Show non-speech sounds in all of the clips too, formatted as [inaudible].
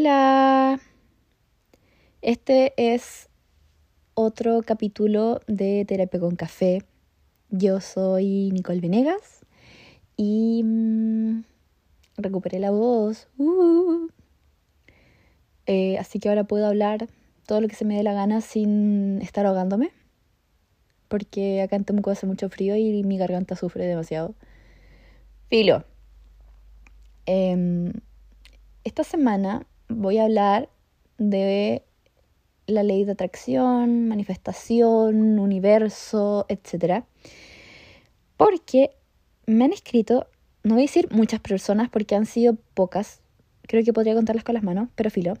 Hola. Este es otro capítulo de Terapia con Café. Yo soy Nicole Venegas y mm, recuperé la voz. Uh. Eh, así que ahora puedo hablar todo lo que se me dé la gana sin estar ahogándome. Porque acá en Temuco hace mucho frío y mi garganta sufre demasiado. Filo. Em, esta semana voy a hablar de la ley de atracción, manifestación, universo, etc. Porque me han escrito, no voy a decir muchas personas porque han sido pocas, creo que podría contarlas con las manos, pero filo,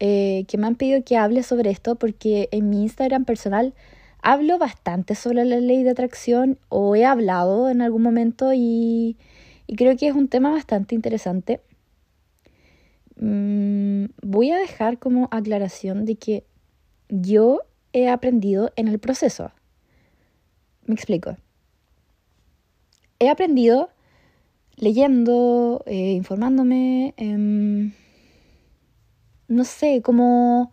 eh, que me han pedido que hable sobre esto porque en mi Instagram personal hablo bastante sobre la ley de atracción o he hablado en algún momento y, y creo que es un tema bastante interesante Mm, voy a dejar como aclaración de que yo he aprendido en el proceso. Me explico. He aprendido leyendo, eh, informándome, em, no sé, como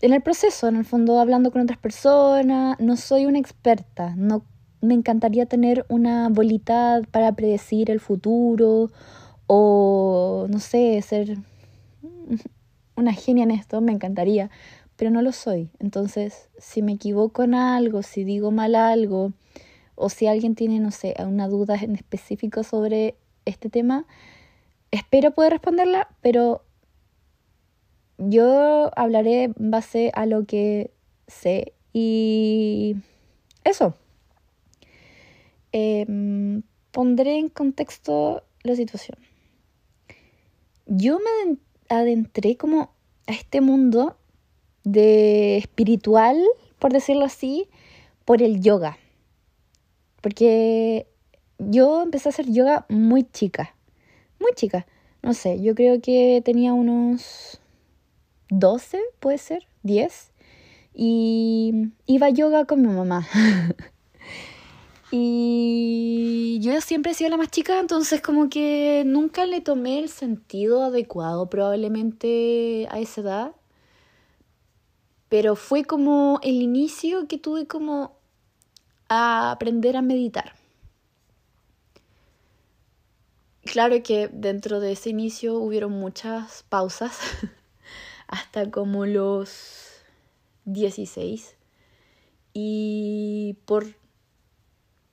en el proceso, en el fondo, hablando con otras personas. No soy una experta, no me encantaría tener una bolita para predecir el futuro o no sé, ser una genia en esto, me encantaría, pero no lo soy. Entonces, si me equivoco en algo, si digo mal algo, o si alguien tiene, no sé, una duda en específico sobre este tema, espero poder responderla, pero yo hablaré en base a lo que sé y eso. Em, pondré en contexto la situación yo me adentré como a este mundo de espiritual, por decirlo así, por el yoga. Porque yo empecé a hacer yoga muy chica, muy chica. No sé, yo creo que tenía unos 12, puede ser, 10. Y iba a yoga con mi mamá. [laughs] Y yo siempre he sido la más chica, entonces como que nunca le tomé el sentido adecuado probablemente a esa edad. Pero fue como el inicio que tuve como a aprender a meditar. Claro que dentro de ese inicio hubieron muchas pausas, [laughs] hasta como los 16. Y por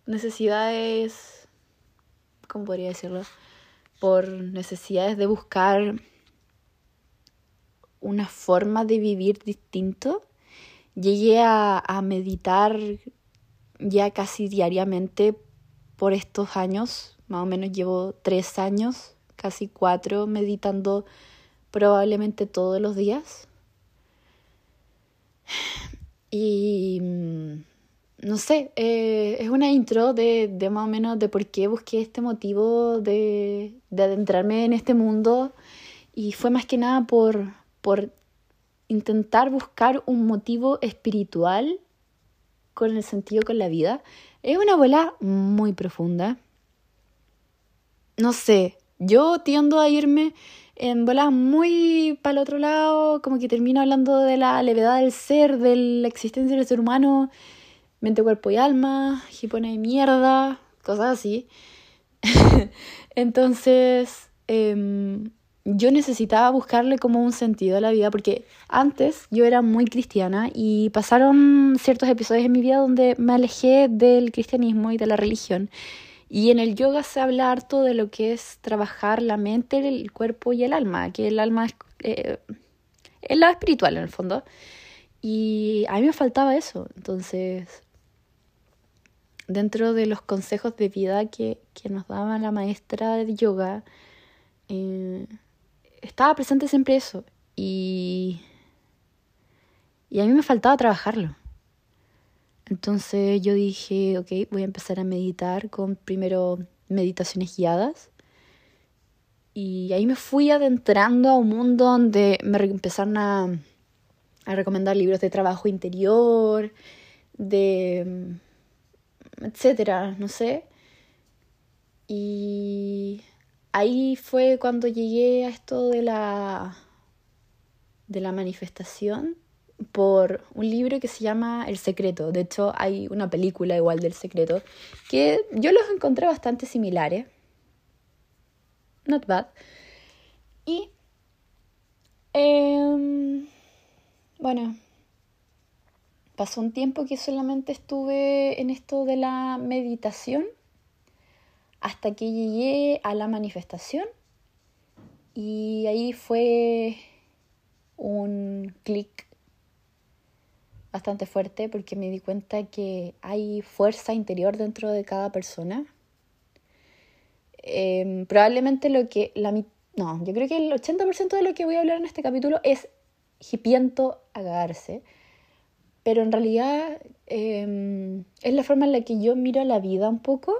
necesidades, ¿cómo podría decirlo? Por necesidades de buscar una forma de vivir distinto, llegué a, a meditar ya casi diariamente por estos años, más o menos llevo tres años, casi cuatro, meditando probablemente todos los días. Y mm, no sé, eh, es una intro de, de, más o menos de por qué busqué este motivo de, de, adentrarme en este mundo y fue más que nada por, por intentar buscar un motivo espiritual con el sentido con la vida. Es una bola muy profunda. No sé, yo tiendo a irme en bolas muy para el otro lado, como que termino hablando de la levedad del ser, de la existencia del ser humano mente, cuerpo y alma, hipone de mierda, cosas así. [laughs] Entonces, em, yo necesitaba buscarle como un sentido a la vida, porque antes yo era muy cristiana y pasaron ciertos episodios en mi vida donde me alejé del cristianismo y de la religión. Y en el yoga se habla harto de lo que es trabajar la mente, el cuerpo y el alma, que el alma es eh, el lado espiritual en el fondo. Y a mí me faltaba eso. Entonces, dentro de los consejos de vida que, nos daba la maestra de yoga, eh, estaba presente siempre eso. Y, y a mí me faltaba trabajarlo. Entonces yo dije, ok, voy a empezar a meditar con primero meditaciones guiadas. Y ahí me fui adentrando a un mundo donde me empezaron a, a recomendar libros de trabajo interior, de etcétera, no sé. Y ahí fue cuando llegué a esto de la, de la manifestación por un libro que se llama El Secreto. De hecho, hay una película igual del Secreto que yo los encontré bastante similares. Not bad. Y, em, bueno, pasó un tiempo que solamente estuve en esto de la meditación hasta que llegué a la manifestación y ahí fue un clic bastante fuerte porque me di cuenta que hay fuerza interior dentro de cada persona. Em, probablemente lo que la no, yo creo que el 80% de lo que voy a hablar en este capítulo es hipiento a. Pero en realidad em, es la forma en la que yo miro la vida un poco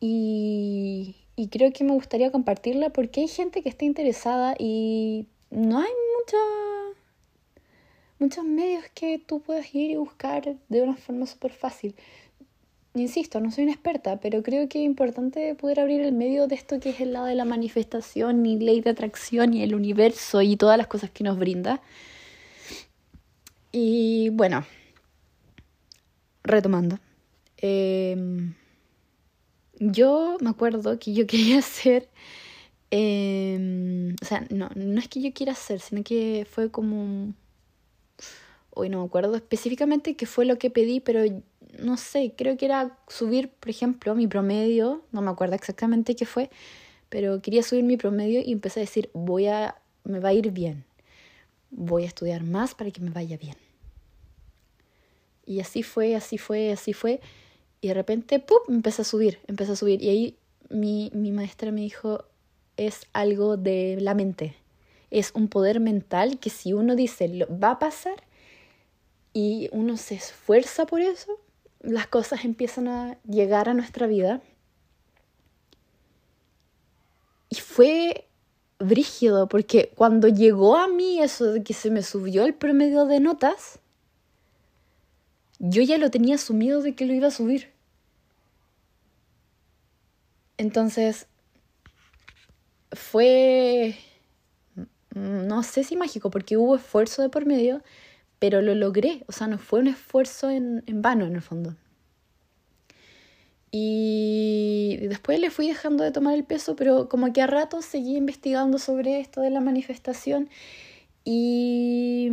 y, y creo que me gustaría compartirla porque hay gente que está interesada y no hay mucha muchos medios que tú puedes ir y buscar de una forma súper fácil. Insisto, no soy una experta, pero creo que es importante poder abrir el medio de esto que es el lado de la manifestación y ley de atracción y el universo y todas las cosas que nos brinda. Y bueno, retomando. Em, yo me acuerdo que yo [laughs] quería hacer... Em, o sea, no, no es que yo quiera hacer, sino que fue como hoy no me acuerdo específicamente qué fue lo que pedí, pero no sé, creo que era subir, por ejemplo, mi promedio, no me acuerdo exactamente qué fue, pero quería subir mi promedio y empecé a decir, voy a, me va a ir bien, voy a estudiar más para que me vaya bien. Y así fue, así fue, así fue, y de repente, ¡pum!, empecé a subir, empecé a subir, y ahí mi, mi maestra me dijo, es algo de la mente, es un poder mental que si uno dice, va a pasar, y uno se esfuerza por eso, las cosas empiezan a llegar a nuestra vida. Y fue brígido, porque cuando llegó a mí eso de que se me subió el promedio de notas, yo ya lo tenía asumido de que lo iba a subir. Entonces, fue, no sé si mágico, porque hubo esfuerzo de por medio, pero lo logré, o sea, no fue un esfuerzo en, en vano en el fondo. Y después le fui dejando de tomar el peso, pero como que a rato seguí investigando sobre esto de la manifestación y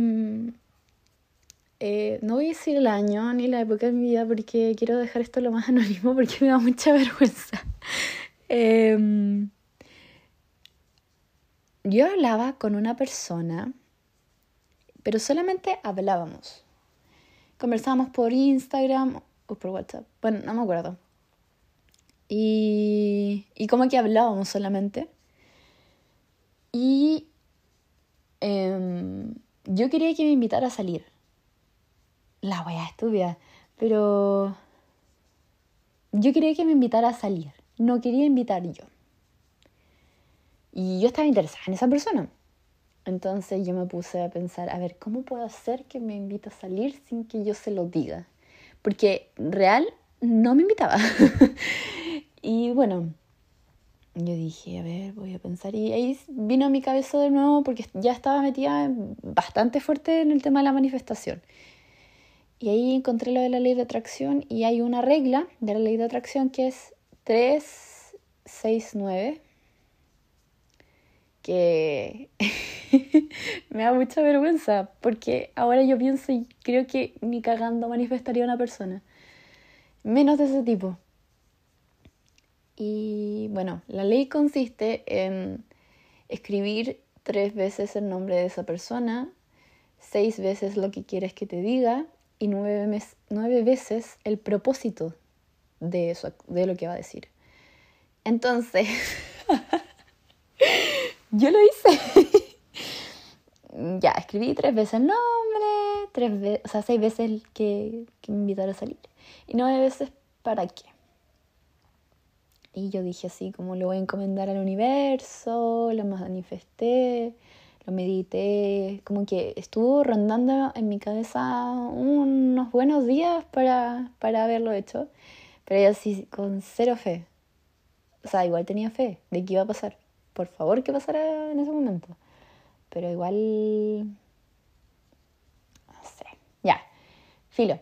eh, no voy a decir el año ni la época de mi vida porque quiero dejar esto lo más [laughs] anónimo porque me da mucha vergüenza. [laughs] Em, yo hablaba con una persona pero solamente hablábamos. Conversábamos por Instagram o por WhatsApp, bueno, no me acuerdo. Y, y como que hablábamos solamente. Y em, yo quería que me invitara a salir. La wea estúpida. Pero yo quería que me invitara a salir. No quería invitar yo. Y yo estaba interesada en esa persona. Entonces yo me puse a pensar, a ver, ¿cómo puedo hacer que me invite a salir sin que yo se lo diga? Porque real no me invitaba. [laughs] y bueno, yo dije, a ver, voy a pensar. Y ahí vino a mi cabeza de nuevo porque ya estaba metida bastante fuerte en el tema de la manifestación. Y ahí encontré lo de la ley de atracción y hay una regla de la ley de atracción que es 369 que [laughs] me da mucha vergüenza porque ahora yo pienso y creo que ni cagando manifestaría una persona, menos de ese tipo. Y bueno, la ley consiste en escribir tres veces el nombre de esa persona, seis veces lo que quieres que te diga y nueve, nueve veces el propósito de, eso, de lo que va a decir. Entonces, [laughs] yo lo hice. [laughs] ya, escribí tres veces el nombre, tres veces, o sea, seis veces que, que me invitaron a salir. Y nueve veces para qué. Y yo dije así, como lo voy a encomendar al universo, lo manifesté, lo medité, como que estuvo rondando en mi cabeza unos buenos días para, para haberlo hecho, pero yo así con cero fe, O sea, igual tenía fe de que iba a pasar. Por favor, que pasara en ese momento. Pero igual... No sé. Ya. Filo.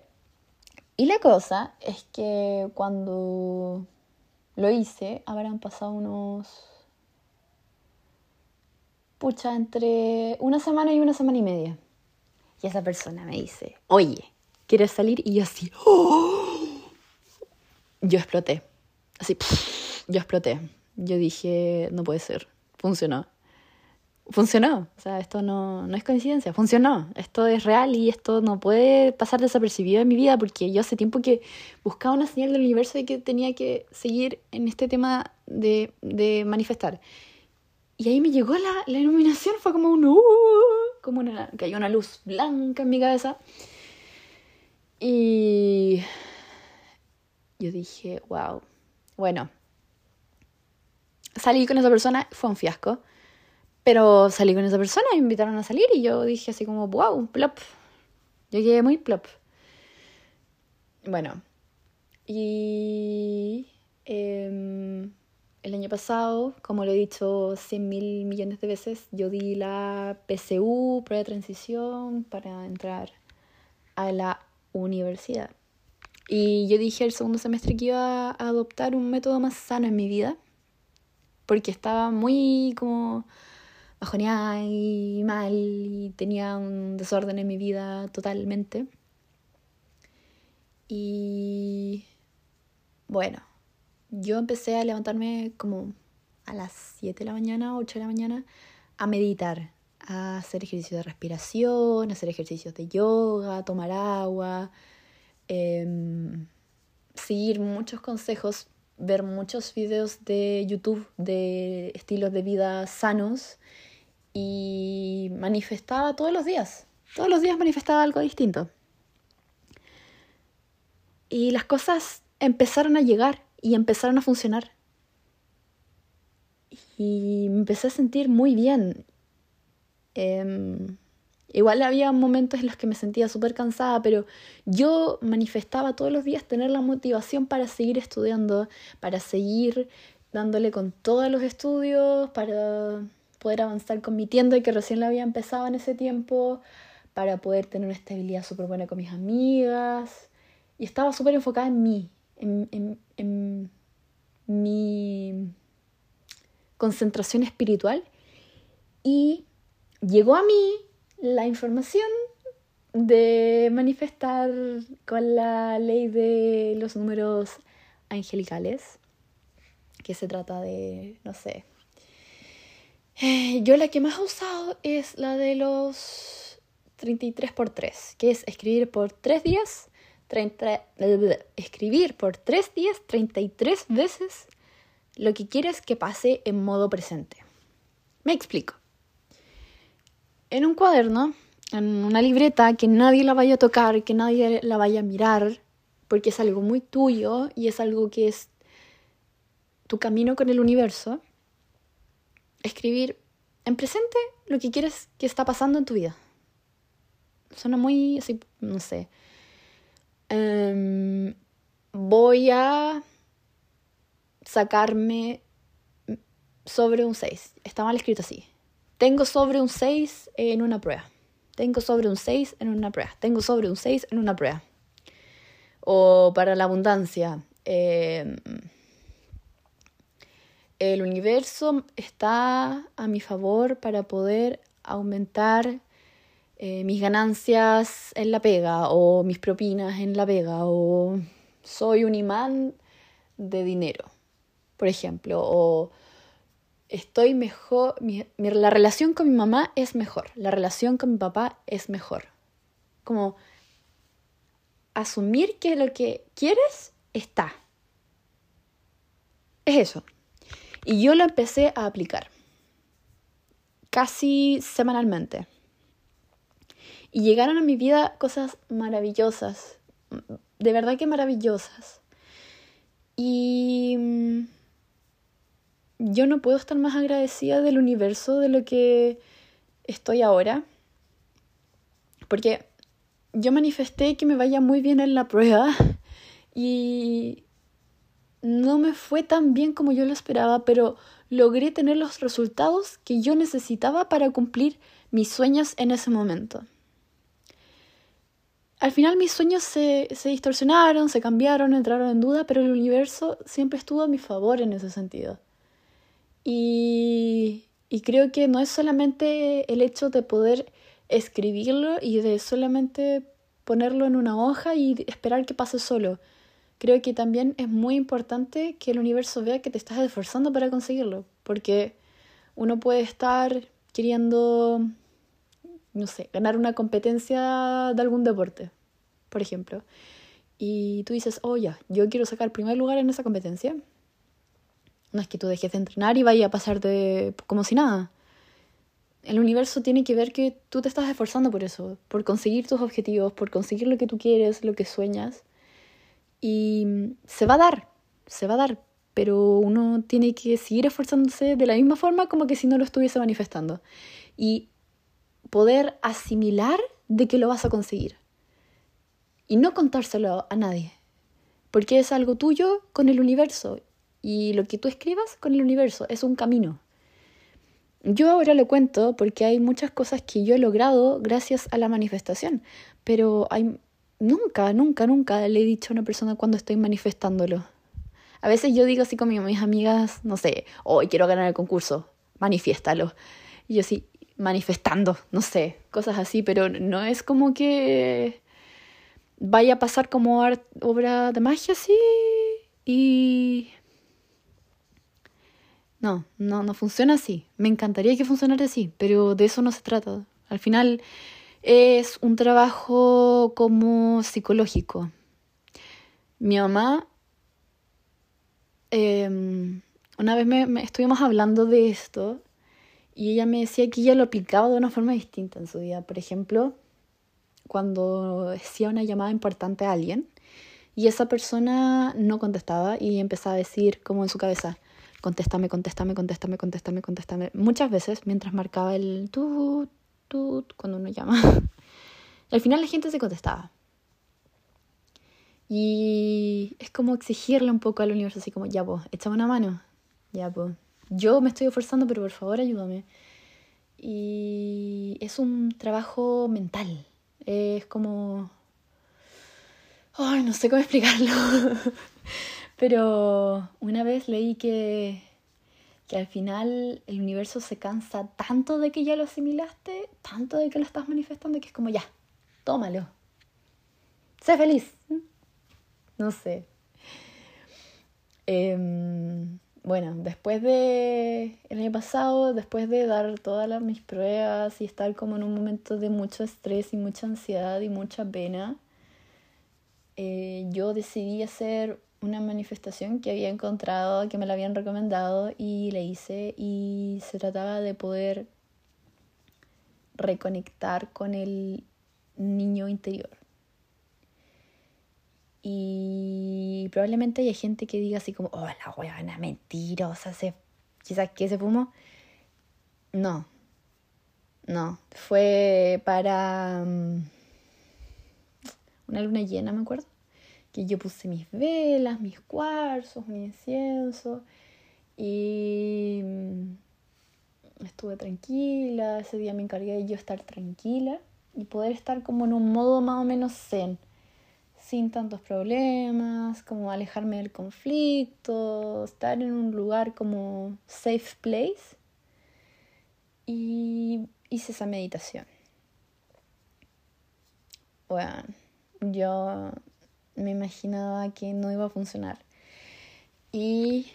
Y la cosa es que cuando lo hice, habrán pasado unos... Pucha, entre una semana y una semana y media. Y esa persona me dice, oye, ¿quieres salir? Y yo así, ¡Oh! yo exploté. Así, yo exploté. Yo dije, no puede ser. Funcionó. Funcionó. O sea, esto no, no es coincidencia. Funcionó. Esto es real y esto no puede pasar desapercibido en mi vida porque yo hace tiempo que buscaba una señal del universo de que tenía que seguir en este tema de, de manifestar. Y ahí me llegó la, la iluminación. Fue como un... Uh, como una, cayó una luz blanca en mi cabeza. Y yo dije, wow. Bueno, salí con esa persona, fue un fiasco. Pero salí con esa persona, me invitaron a salir y yo dije así como, wow, plop. Yo quedé muy plop. Bueno, y em, el año pasado, como lo he dicho cien mil millones de veces, yo di la PCU, prueba de transición, para entrar a la universidad. Y yo dije el segundo semestre que iba a adoptar un método más sano en mi vida, porque estaba muy como bajoneada y mal y tenía un desorden en mi vida totalmente. Y bueno, yo empecé a levantarme como a las 7 de la mañana, 8 de la mañana, a meditar, a hacer ejercicios de respiración, a hacer ejercicios de yoga, tomar agua, em, seguir muchos consejos, ver muchos videos de YouTube de estilos de vida sanos y manifestaba todos los días. Todos los días manifestaba algo distinto. Y las cosas empezaron a llegar y empezaron a funcionar. Y me empecé a sentir muy bien. Em, igual había momentos en los que me sentía súper cansada, pero yo manifestaba todos los días tener la motivación para seguir estudiando, para seguir dándole con todos los estudios, para poder avanzar con mi tienda que recién la había empezado en ese tiempo, para poder tener una estabilidad súper buena con mis amigas. Y estaba súper enfocada en mí, en, en, en mi concentración espiritual. Y llegó a mí la información de manifestar con la ley de los números angelicales, que se trata de, no sé, eh, yo la que más he usado es la de los 33 por 3, que es escribir por 3 días, 30, escribir por 3 días 33 veces lo que quieres que pase en modo presente. Me explico. En un cuaderno, en una libreta, que nadie la vaya a tocar, que nadie la vaya a mirar, porque es algo muy tuyo y es algo que es tu camino con el universo escribir en presente lo que quieres que está pasando en tu vida. Suena muy así, no sé. Em, voy a sacarme sobre un 6. Está mal escrito así. Tengo sobre un 6 en una prueba. Tengo sobre un 6 en una prueba. Tengo sobre un 6 en una prueba. O para la abundancia. Eh, el universo está a mi favor para poder aumentar eh, mis ganancias en la pega o mis propinas en la pega o soy un imán de dinero, por ejemplo, o estoy mejor, la relación con mi mamá es mejor, la relación con mi papá es mejor. Como asumir que lo que quieres está. Es eso. Y yo lo empecé a aplicar casi semanalmente. Y llegaron a mi vida cosas maravillosas, de verdad que maravillosas. Y mm, yo no puedo estar más agradecida del universo de lo que estoy ahora. Porque yo manifesté que me vaya muy bien en la prueba y no me fue tan bien como yo lo esperaba, pero logré tener los resultados que yo necesitaba para cumplir mis sueños en ese momento. Al final mis sueños se, se, distorsionaron, se cambiaron, entraron en duda, pero el universo siempre estuvo a mi favor en ese sentido. Y, creo que no es solamente el hecho de poder escribirlo y de solamente ponerlo en una hoja y esperar que pase solo. Creo que también es muy importante que el universo vea que te estás esforzando para conseguirlo, porque uno puede estar queriendo, no sé, ganar una competencia de algún deporte, por ejemplo, y tú dices, oh ya, yo quiero sacar primer lugar en esa competencia. No es que tú dejes de entrenar y vaya a pasarte como si nada el universo tiene que ver que tú te estás esforzando por eso, por conseguir tus objetivos, por conseguir lo que tú quieres, lo que sueñas. Y se va a dar, se va a dar, pero uno tiene que seguir esforzándose de la misma forma como que si no lo estuviese manifestando. Y poder asimilar de que lo vas a conseguir. Y no contárselo a nadie, porque es algo tuyo con el universo. Y lo que tú escribas con el universo es un camino. Yo ahora lo cuento porque hay muchas cosas que yo he logrado gracias a la manifestación, pero hay nunca, nunca, nunca le he dicho a una persona cuando estoy manifestándolo. A veces yo digo así con mis amigas, no sé, hoy quiero ganar el concurso, manifiéstalo. Y yo sí, manifestando, no sé, cosas así, pero no es como que vaya a pasar como obra de magia así y no, no, no funciona así. Me encantaría que funcionara así, pero de eso no se trata. Al final es un trabajo como psicológico. Mi mamá, em, una vez estuvimos hablando de esto y ella me decía que ella lo aplicaba de una forma distinta en su vida. Por ejemplo, cuando hacía una llamada importante a alguien y esa persona no contestaba y empezaba a decir como en su cabeza, contéstame, contéstame, contéstame, contéstame, contéstame. Muchas veces mientras marcaba el tut, tut, cuando uno llama. [laughs] Al final la gente se contestaba. Y es como exigirle un poco al universo, así como, ya pues, échame una mano. Ya pues, yo me estoy esforzando, pero por favor ayúdame. Y es un trabajo mental. Es como... Ay, no sé cómo [laughs] explicarlo. Pero una vez leí que, que al final el universo se cansa tanto de que ya lo asimilaste, tanto de que lo estás manifestando, que es como ya, tómalo. Sé feliz. No sé. Em, bueno, después de el año pasado, después de dar todas mis pruebas y estar como en un momento de mucho estrés y mucha ansiedad y mucha pena, eh, yo decidí hacer una manifestación que había encontrado, que me la habían recomendado y le hice y se trataba de poder reconectar con el niño interior. Y probablemente haya gente que diga así como, oh, la huevona mentirosa, se, quizás que se fumó. No, no, fue para um, una luna llena, me acuerdo que yo puse mis velas, mis cuarzos, mi incienso y mm, estuve tranquila, ese día me encargué de yo estar tranquila y poder estar como en un modo más o menos zen, sin tantos problemas, como alejarme del conflicto, estar en un lugar como safe place y hice esa meditación. Bueno, yo me imaginaba que no iba a funcionar. Y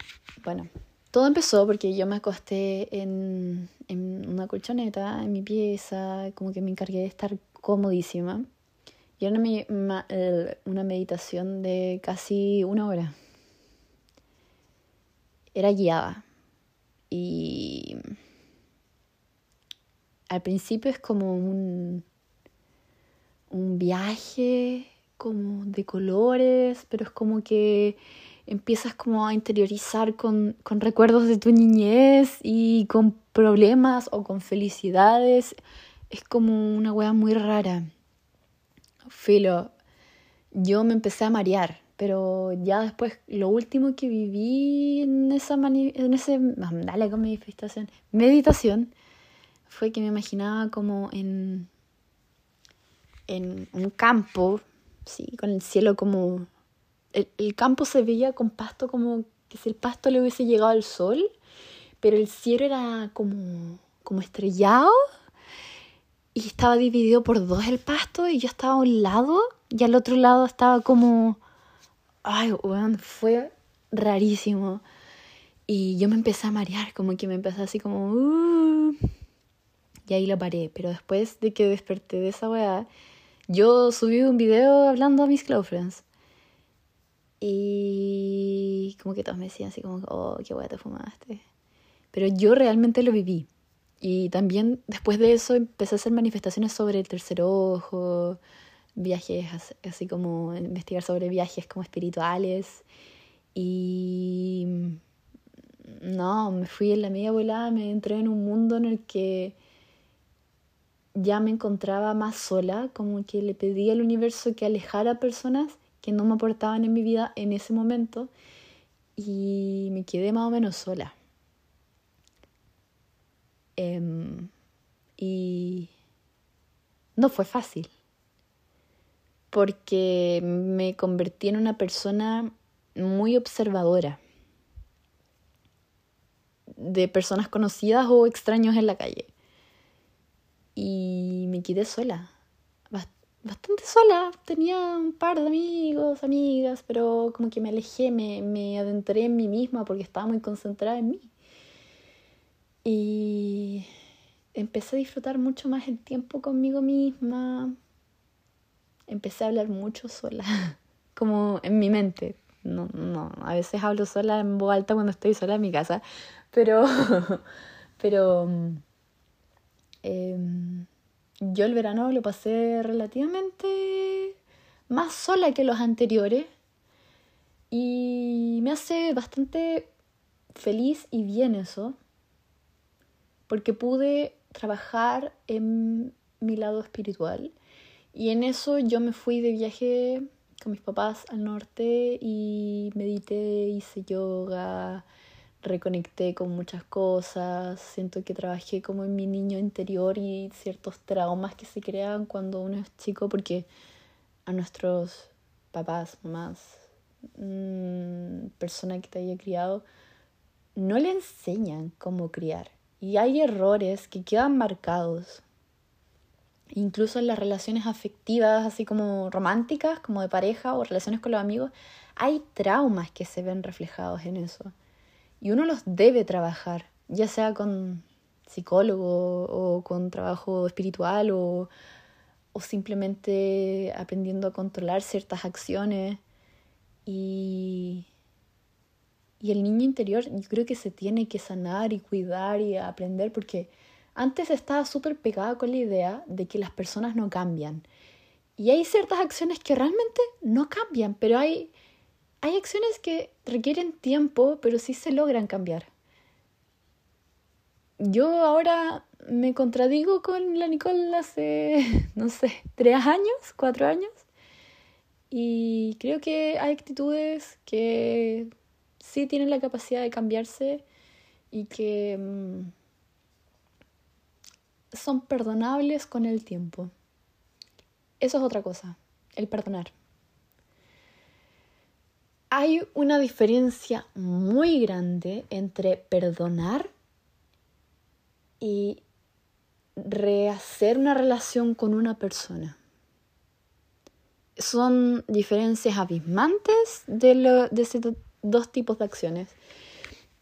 bueno, todo empezó porque yo me acosté en, en una colchoneta en mi pieza, como que me encargué de estar comodísima. Y era una, una meditación de casi una hora. Era guiada. Y al principio es como un, un viaje como de colores, pero es como que empiezas como a interiorizar con, con recuerdos de tu niñez y con problemas o con felicidades. Es como una wea muy rara. Filo, yo me empecé a marear. Pero ya después, lo último que viví en esa en ese, dale con manifestación, meditación, fue que me imaginaba como en, en un campo, sí, con el cielo como... El, el campo se veía con pasto como que si el pasto le hubiese llegado al sol, pero el cielo era como, como estrellado y estaba dividido por dos el pasto y yo estaba a un lado y al otro lado estaba como... Ay, bueno, fue rarísimo. Y yo me empecé a marear, como que me empecé así como... Uh, y ahí lo paré. Pero después de que desperté de esa weá, yo subí un video hablando a mis close friends. Y como que todos me decían así como, oh, qué weá te fumaste. Pero yo realmente lo viví. Y también después de eso empecé a hacer manifestaciones sobre el tercer ojo, viajes así como investigar sobre viajes como espirituales. Y no, me fui en la media volada, me entré en un mundo en el que ya me encontraba más sola, como que le pedí al universo que alejara personas que no me aportaban en mi vida en ese momento y me quedé más o menos sola. Em, y no fue fácil, porque me convertí en una persona muy observadora de personas conocidas o extraños en la calle. Y me quedé sola, bastante sola. Tenía un par de amigos, amigas, pero como que me alejé, me, me adentré en mí misma porque estaba muy concentrada en mí. Y empecé a disfrutar mucho más el tiempo conmigo misma. Empecé a hablar mucho sola, [laughs] como en mi mente. No, no, a veces hablo sola en voz alta cuando estoy sola en mi casa, pero, [laughs] pero em, yo el verano lo pasé relativamente más sola que los anteriores y me hace bastante feliz y bien eso porque pude trabajar en mi lado espiritual. Y en eso yo me fui de viaje con mis papás al norte y medité, hice yoga, reconecté con muchas cosas, siento que trabajé como en mi niño interior y ciertos traumas que se crean cuando uno es chico porque a nuestros papás, mamás, mmm, persona que te haya criado, no le enseñan cómo criar. Y hay errores que quedan marcados. Incluso en las relaciones afectivas, así como románticas, como de pareja o relaciones con los amigos, hay traumas que se ven reflejados en eso. Y uno los debe trabajar, ya sea con psicólogo o con trabajo espiritual o, o simplemente aprendiendo a controlar ciertas acciones. Y y el niño interior yo creo que se tiene que sanar y cuidar y aprender porque antes estaba súper pegada con la idea de que las personas no cambian. Y hay ciertas acciones que realmente no cambian, pero hay, hay acciones que requieren tiempo, pero sí se logran cambiar. Yo ahora me contradigo con la Nicole hace, [laughs] no sé, tres años, cuatro años. Y creo que hay actitudes que sí tienen la capacidad de cambiarse y que mm, son perdonables con el tiempo. Eso es otra cosa, el perdonar. Hay una diferencia muy grande entre perdonar y rehacer una relación con una persona. Son diferencias abismantes de, lo, ese, dos tipos de acciones.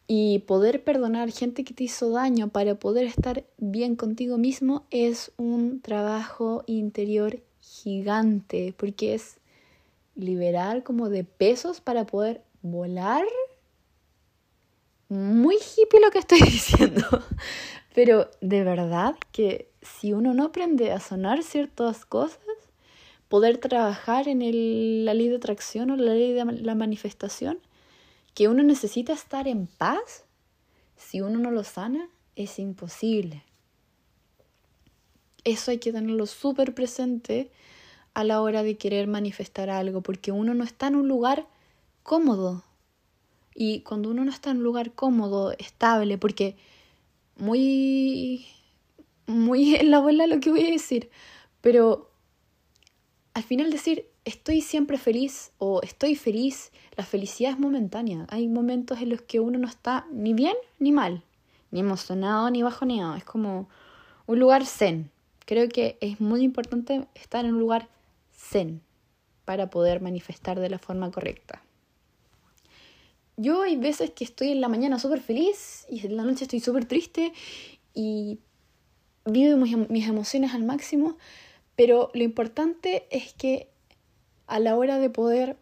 Y poder perdonar gente que te hizo daño para poder estar bien contigo mismo es un trabajo interior gigante, porque es liberar como de pesos para poder volar. Muy hippie lo que estoy [laughs] diciendo, pero de verdad que si uno no aprende a sonar ciertas cosas, poder trabajar en el, la ley de atracción o la ley de la manifestación, que uno necesita estar en paz, si uno no lo sana, es imposible. Eso hay que tenerlo súper presente a la hora de querer manifestar algo, porque uno no está en un lugar cómodo. Y cuando uno no está en un lugar cómodo, estable, porque muy, muy [laughs] en la bola lo que voy a decir, pero al final decir estoy siempre feliz o estoy feliz, la felicidad es momentánea. Hay momentos en los que uno no está ni bien ni mal, ni emocionado ni bajoneado. Es como un lugar zen. Creo que es muy importante estar en un lugar zen para poder manifestar de la forma correcta. Yo hay veces que estoy en la mañana súper feliz y en la noche estoy súper triste y vivo mis emociones al máximo, pero lo importante es que a la hora de poder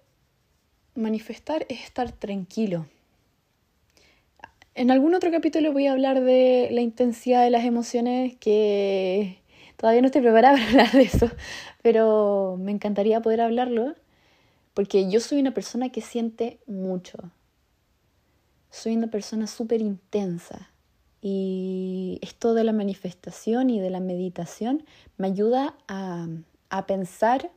manifestar es estar tranquilo. En algún otro capítulo voy a hablar de la intensidad de las emociones que todavía no estoy preparada para hablar de eso, pero me encantaría poder hablarlo porque yo soy una persona que siente mucho. Soy una persona súper intensa. Y esto de la manifestación y de la meditación me ayuda a, a pensar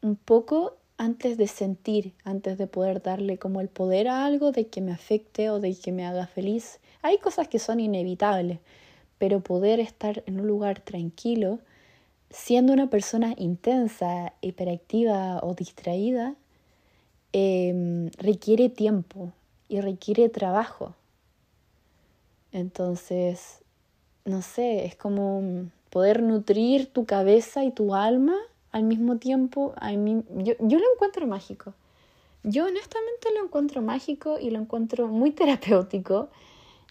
un poco antes de sentir, antes de poder darle como el poder a algo de que me afecte o de que me haga feliz. Hay cosas que son inevitables, pero poder estar en un lugar tranquilo, siendo una persona intensa, hiperactiva o distraída, em, requiere tiempo y requiere trabajo. Entonces, no sé, es como poder nutrir tu cabeza y tu alma al mismo tiempo. A mí, yo, yo lo encuentro mágico. Yo honestamente lo encuentro mágico y lo encuentro muy [laughs] terapéutico.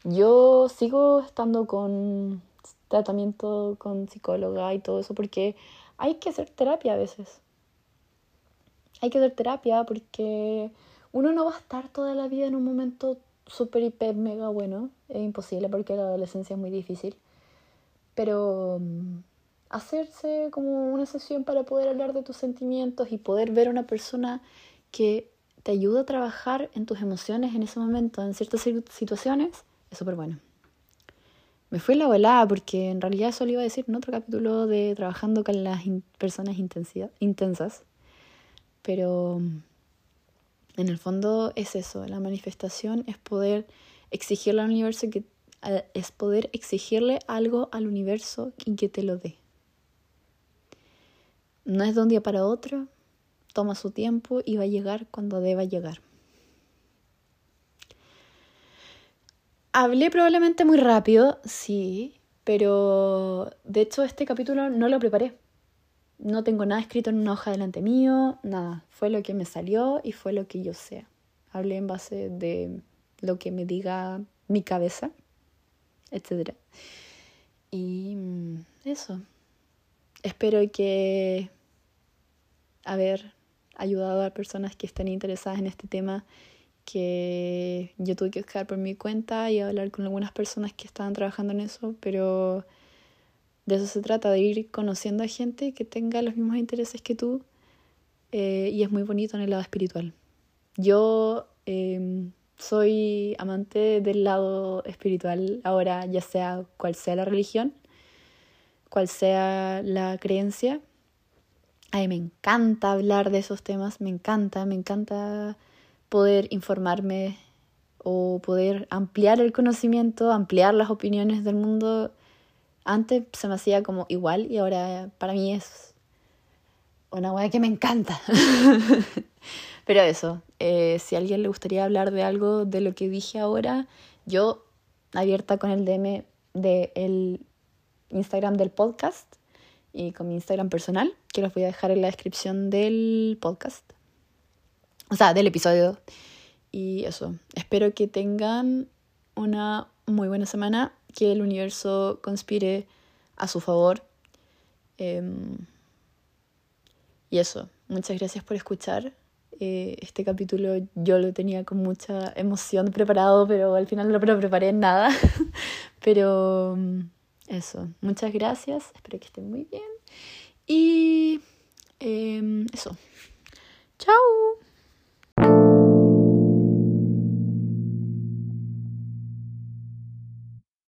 Yo sigo estando con tratamiento con psicóloga y todo eso porque hay que hacer terapia a veces. Hay que hacer terapia porque uno no va a estar toda la vida en un momento súper, hiper, mega bueno. Es imposible porque la adolescencia es muy difícil. Pero mm, hacerse como una sesión para poder hablar de tus sentimientos y poder ver a una persona que te ayuda a trabajar en tus emociones en ese momento, en ciertas situaciones, es súper bueno. Me fue la volada porque en realidad eso lo iba a decir en otro capítulo de trabajando con las personas intensas. Pero en el fondo es eso, la manifestación es poder exigirle al universo que es poder exigirle algo al universo y que te lo dé. No es de un día para otro, toma su tiempo y va a llegar cuando deba llegar. Hablé probablemente muy rápido, sí, pero de hecho este capítulo no lo preparé. No tengo nada escrito en una hoja delante mío, nada. Fue lo que me salió y fue lo que yo sé. Hablé en base de lo que me diga mi cabeza, etc. Y mm, eso. Espero que haber ayudado a personas que estén interesadas en este tema que yo tuve que buscar por mi cuenta y hablar con algunas personas que estaban trabajando en eso, pero de eso se trata, de ir conociendo a gente que tenga los mismos intereses que tú eh, y es muy bonito en el lado espiritual. Yo em, soy amante del lado espiritual ahora, ya sea cual sea la religión, cual sea la creencia. A mí me encanta hablar de esos temas, me encanta, me encanta poder informarme o poder ampliar el conocimiento, ampliar las opiniones del mundo antes se me hacía como igual y ahora para mí es una weá que me encanta. [laughs] Pero eso, eh, si a alguien le gustaría hablar de algo de lo que dije ahora, yo abierta con el DM del Instagram del podcast y con mi Instagram personal, que los voy a dejar en la descripción del podcast. O sea, del episodio. Y eso, espero que tengan una muy buena semana que el universo conspire a su favor. Em, y eso, muchas gracias por escuchar. Eh, este capítulo yo lo tenía con mucha emoción preparado, pero al final no lo preparé en nada. [laughs] pero em, eso, muchas gracias, espero que estén muy bien. Y em, eso, chao.